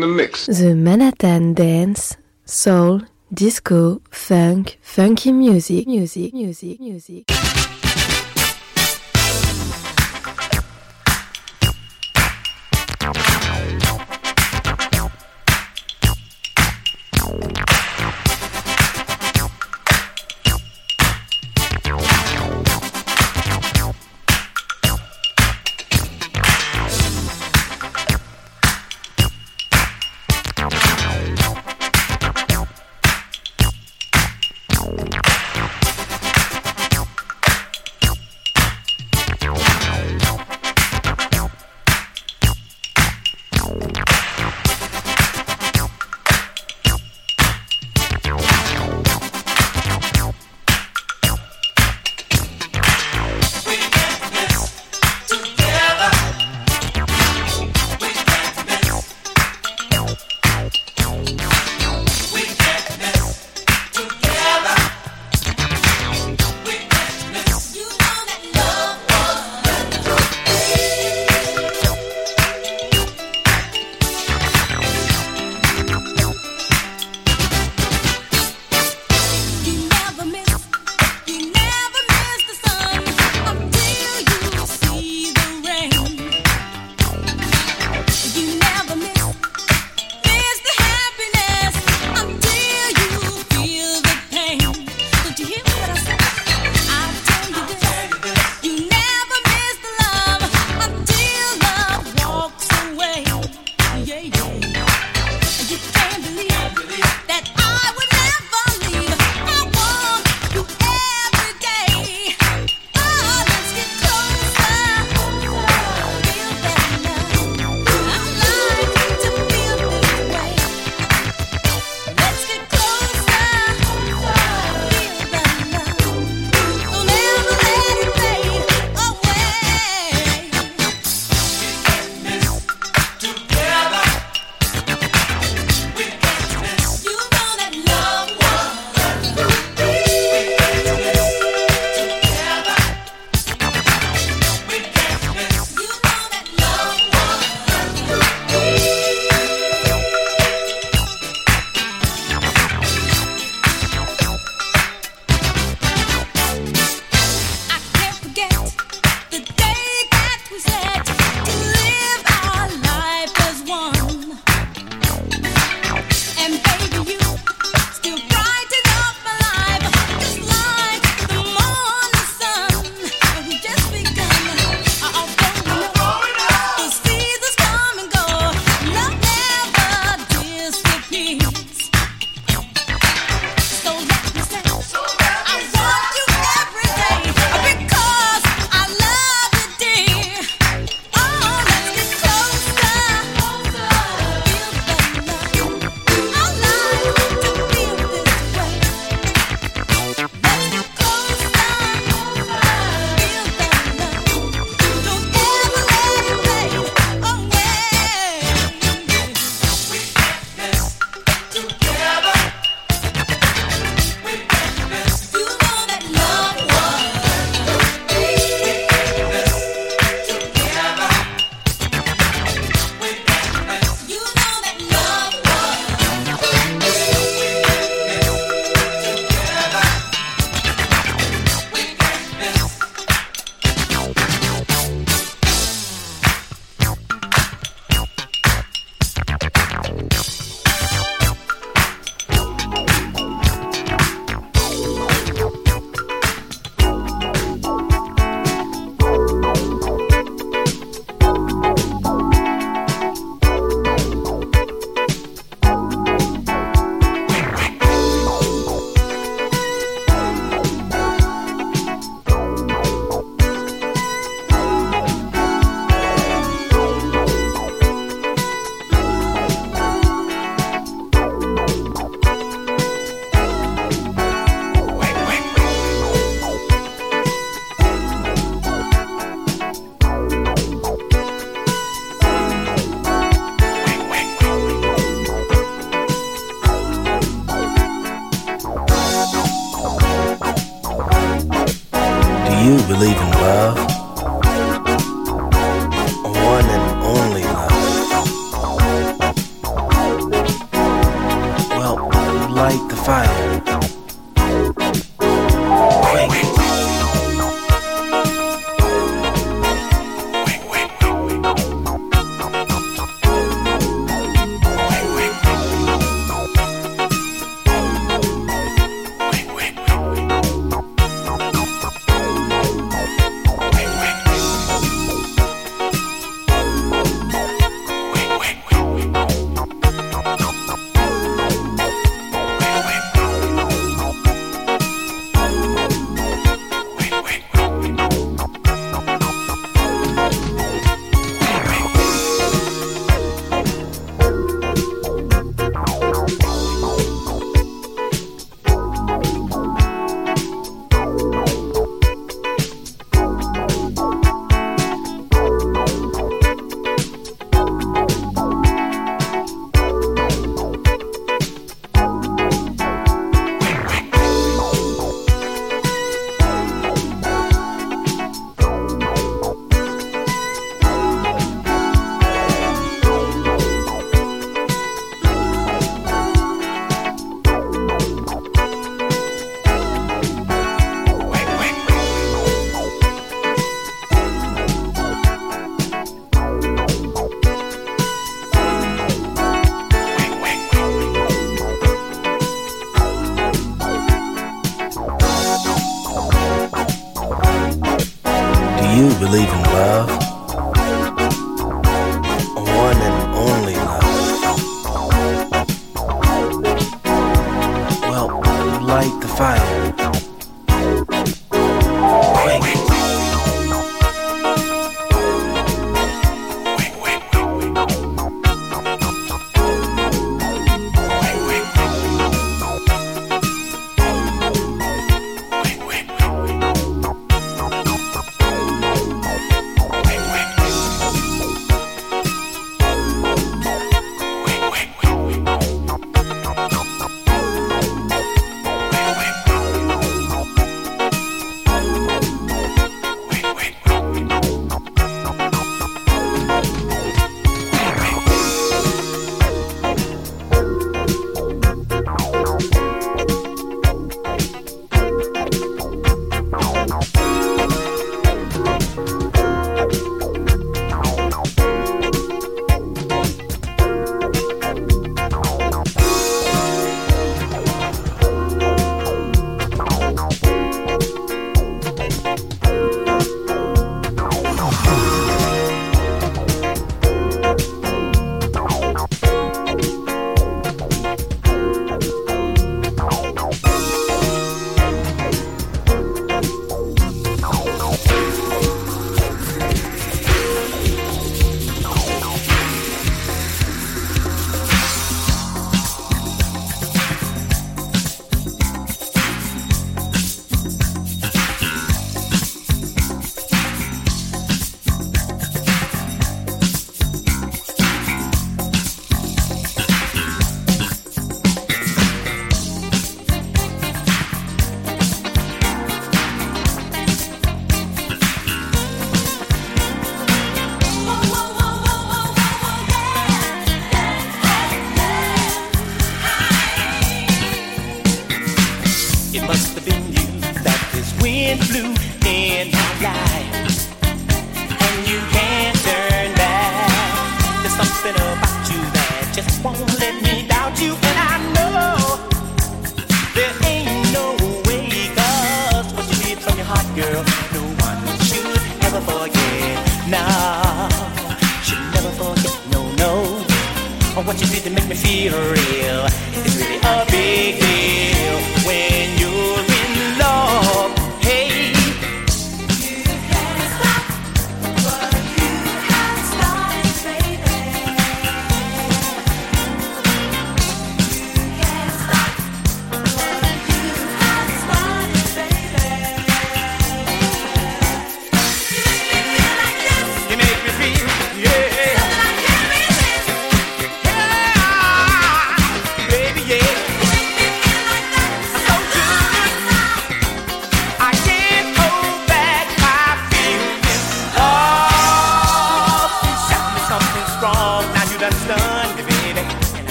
the mix. The Manhattan Dance, Soul, Disco, Funk, Funky Music, Music, Music, Music.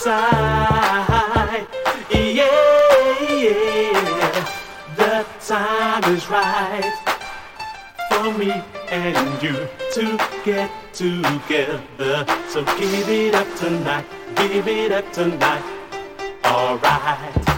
side. Yeah, yeah, the time is right for me and you to get together. So give it up tonight, give it up tonight. Alright.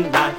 Tonight.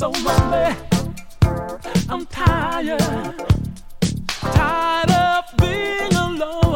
so lonely. I'm tired, tired of being alone.